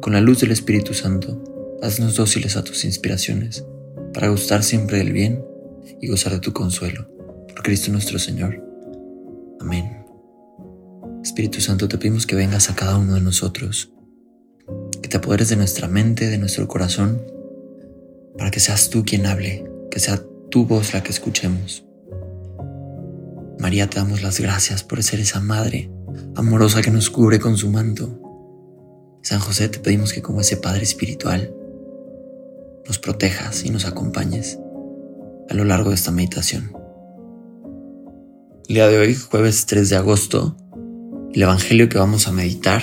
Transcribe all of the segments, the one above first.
con la luz del Espíritu Santo, haznos dóciles a tus inspiraciones, para gustar siempre del bien y gozar de tu consuelo. Por Cristo nuestro Señor. Amén. Espíritu Santo, te pedimos que vengas a cada uno de nosotros, que te apoderes de nuestra mente, de nuestro corazón, para que seas tú quien hable, que sea tu voz la que escuchemos. María, te damos las gracias por ser esa madre amorosa que nos cubre con su manto. San José, te pedimos que como ese Padre espiritual, nos protejas y nos acompañes a lo largo de esta meditación. El día de hoy, jueves 3 de agosto, el Evangelio que vamos a meditar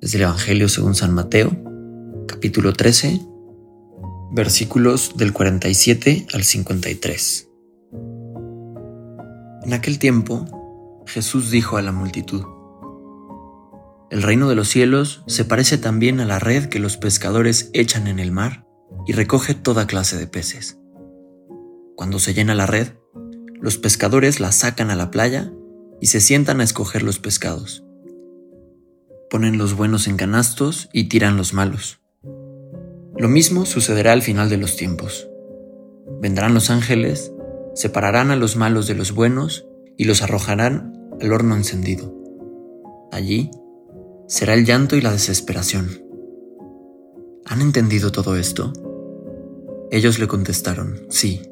es el Evangelio según San Mateo, capítulo 13, versículos del 47 al 53. En aquel tiempo, Jesús dijo a la multitud, El reino de los cielos se parece también a la red que los pescadores echan en el mar y recoge toda clase de peces. Cuando se llena la red, los pescadores la sacan a la playa y se sientan a escoger los pescados. Ponen los buenos en canastos y tiran los malos. Lo mismo sucederá al final de los tiempos. Vendrán los ángeles, separarán a los malos de los buenos y los arrojarán al horno encendido. Allí será el llanto y la desesperación. ¿Han entendido todo esto? Ellos le contestaron, sí.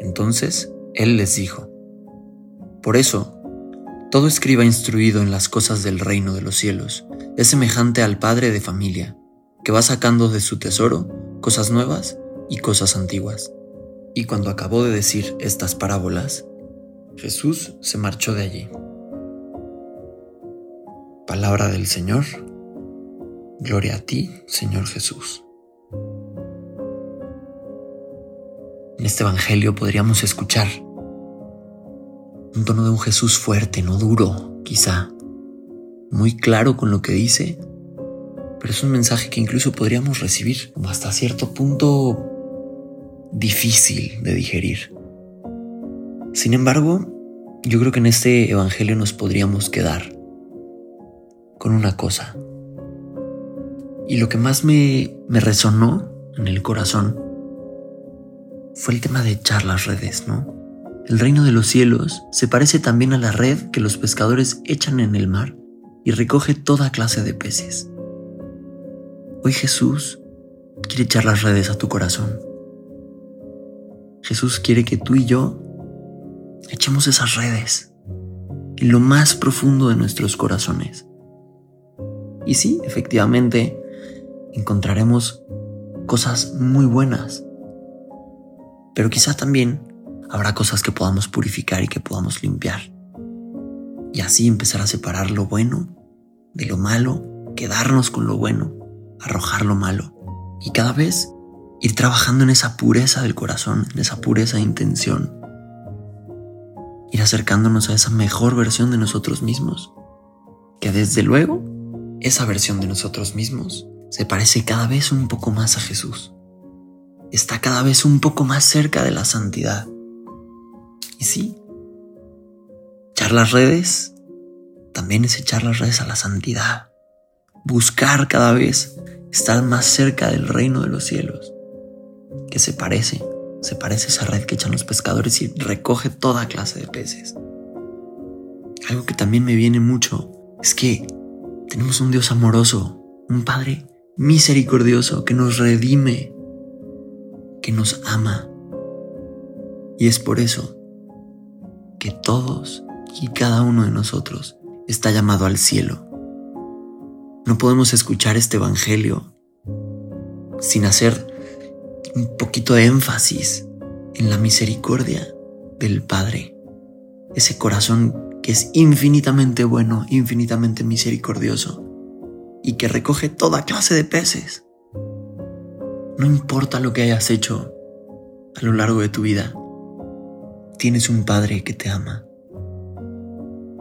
Entonces él les dijo, Por eso, todo escriba instruido en las cosas del reino de los cielos es semejante al padre de familia, que va sacando de su tesoro cosas nuevas y cosas antiguas. Y cuando acabó de decir estas parábolas, Jesús se marchó de allí. Palabra del Señor. Gloria a ti, Señor Jesús. En este Evangelio podríamos escuchar un tono de un Jesús fuerte, no duro, quizá, muy claro con lo que dice, pero es un mensaje que incluso podríamos recibir como hasta cierto punto difícil de digerir. Sin embargo, yo creo que en este Evangelio nos podríamos quedar con una cosa. Y lo que más me, me resonó en el corazón fue el tema de echar las redes, ¿no? El reino de los cielos se parece también a la red que los pescadores echan en el mar y recoge toda clase de peces. Hoy Jesús quiere echar las redes a tu corazón. Jesús quiere que tú y yo echemos esas redes en lo más profundo de nuestros corazones. Y sí, efectivamente, encontraremos cosas muy buenas. Pero quizá también habrá cosas que podamos purificar y que podamos limpiar. Y así empezar a separar lo bueno de lo malo, quedarnos con lo bueno, arrojar lo malo. Y cada vez ir trabajando en esa pureza del corazón, en esa pureza de intención, ir acercándonos a esa mejor versión de nosotros mismos. Que desde luego, esa versión de nosotros mismos se parece cada vez un poco más a Jesús. Está cada vez un poco más cerca de la santidad. Y sí, echar las redes también es echar las redes a la santidad. Buscar cada vez estar más cerca del reino de los cielos, que se parece se parece a esa red que echan los pescadores y recoge toda clase de peces. Algo que también me viene mucho es que tenemos un Dios amoroso, un Padre misericordioso que nos redime, que nos ama. Y es por eso que todos y cada uno de nosotros está llamado al cielo. No podemos escuchar este Evangelio sin hacer un poquito de énfasis en la misericordia del Padre, ese corazón que es infinitamente bueno, infinitamente misericordioso, y que recoge toda clase de peces. No importa lo que hayas hecho a lo largo de tu vida, tienes un Padre que te ama.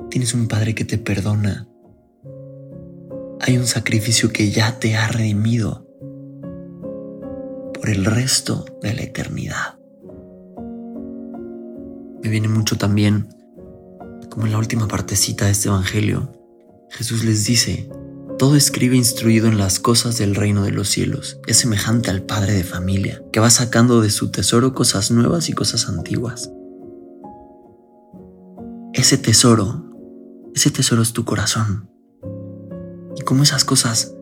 Tienes un Padre que te perdona. Hay un sacrificio que ya te ha redimido por el resto de la eternidad. Me viene mucho también, como en la última partecita de este Evangelio, Jesús les dice, todo escribe instruido en las cosas del reino de los cielos es semejante al padre de familia, que va sacando de su tesoro cosas nuevas y cosas antiguas. Ese tesoro, ese tesoro es tu corazón. Y como esas cosas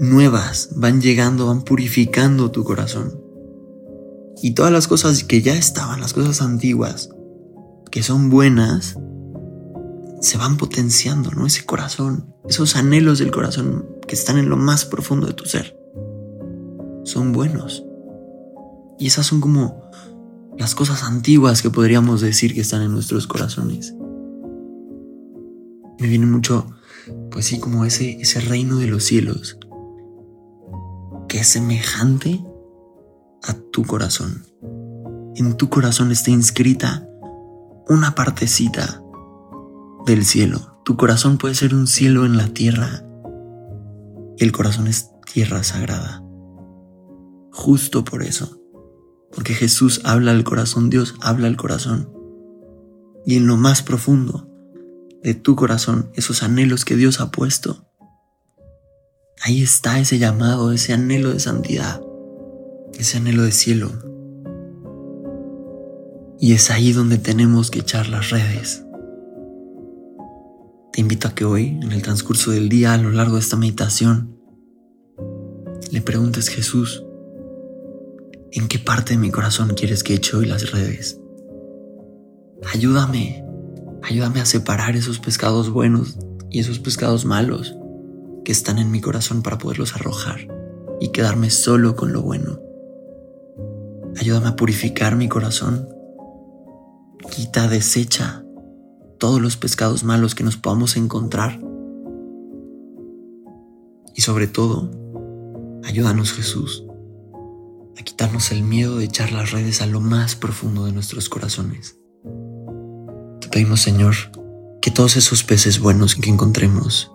nuevas van llegando, van purificando tu corazón. Y todas las cosas que ya estaban, las cosas antiguas, que son buenas, se van potenciando, ¿no? Ese corazón, esos anhelos del corazón que están en lo más profundo de tu ser, son buenos. Y esas son como las cosas antiguas que podríamos decir que están en nuestros corazones. Me viene mucho, pues sí, como ese, ese reino de los cielos, que es semejante a tu corazón. En tu corazón está inscrita una partecita del cielo. Tu corazón puede ser un cielo en la tierra. El corazón es tierra sagrada. Justo por eso. Porque Jesús habla al corazón, Dios habla al corazón. Y en lo más profundo de tu corazón, esos anhelos que Dios ha puesto, ahí está ese llamado, ese anhelo de santidad, ese anhelo de cielo. Y es ahí donde tenemos que echar las redes. Te invito a que hoy, en el transcurso del día, a lo largo de esta meditación, le preguntes Jesús, ¿en qué parte de mi corazón quieres que eche hoy las redes? Ayúdame, ayúdame a separar esos pescados buenos y esos pescados malos que están en mi corazón para poderlos arrojar y quedarme solo con lo bueno. Ayúdame a purificar mi corazón. Quita, desecha todos los pescados malos que nos podamos encontrar. Y sobre todo, ayúdanos Jesús a quitarnos el miedo de echar las redes a lo más profundo de nuestros corazones. Te pedimos Señor que todos esos peces buenos que encontremos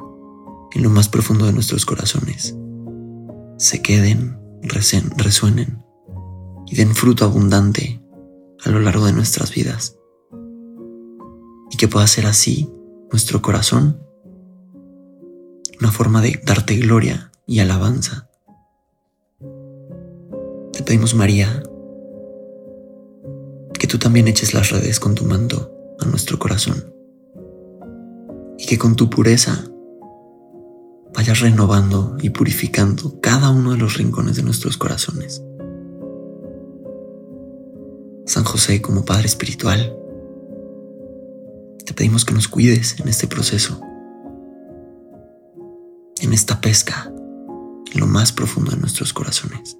en lo más profundo de nuestros corazones se queden, resuenen y den fruto abundante a lo largo de nuestras vidas que pueda ser así nuestro corazón una forma de darte gloria y alabanza. Te pedimos, María, que tú también eches las redes con tu manto a nuestro corazón y que con tu pureza vayas renovando y purificando cada uno de los rincones de nuestros corazones. San José como Padre Espiritual, te pedimos que nos cuides en este proceso, en esta pesca, en lo más profundo de nuestros corazones.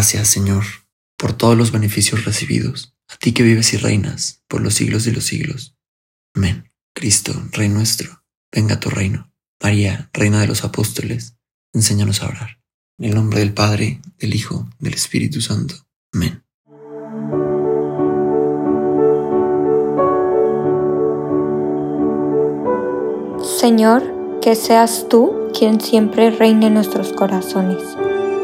Gracias, Señor, por todos los beneficios recibidos, a ti que vives y reinas por los siglos de los siglos. Amén. Cristo, Rey nuestro, venga a tu reino. María, Reina de los Apóstoles, enséñanos a orar. En el nombre del Padre, del Hijo, del Espíritu Santo. Amén. Señor, que seas tú quien siempre reine en nuestros corazones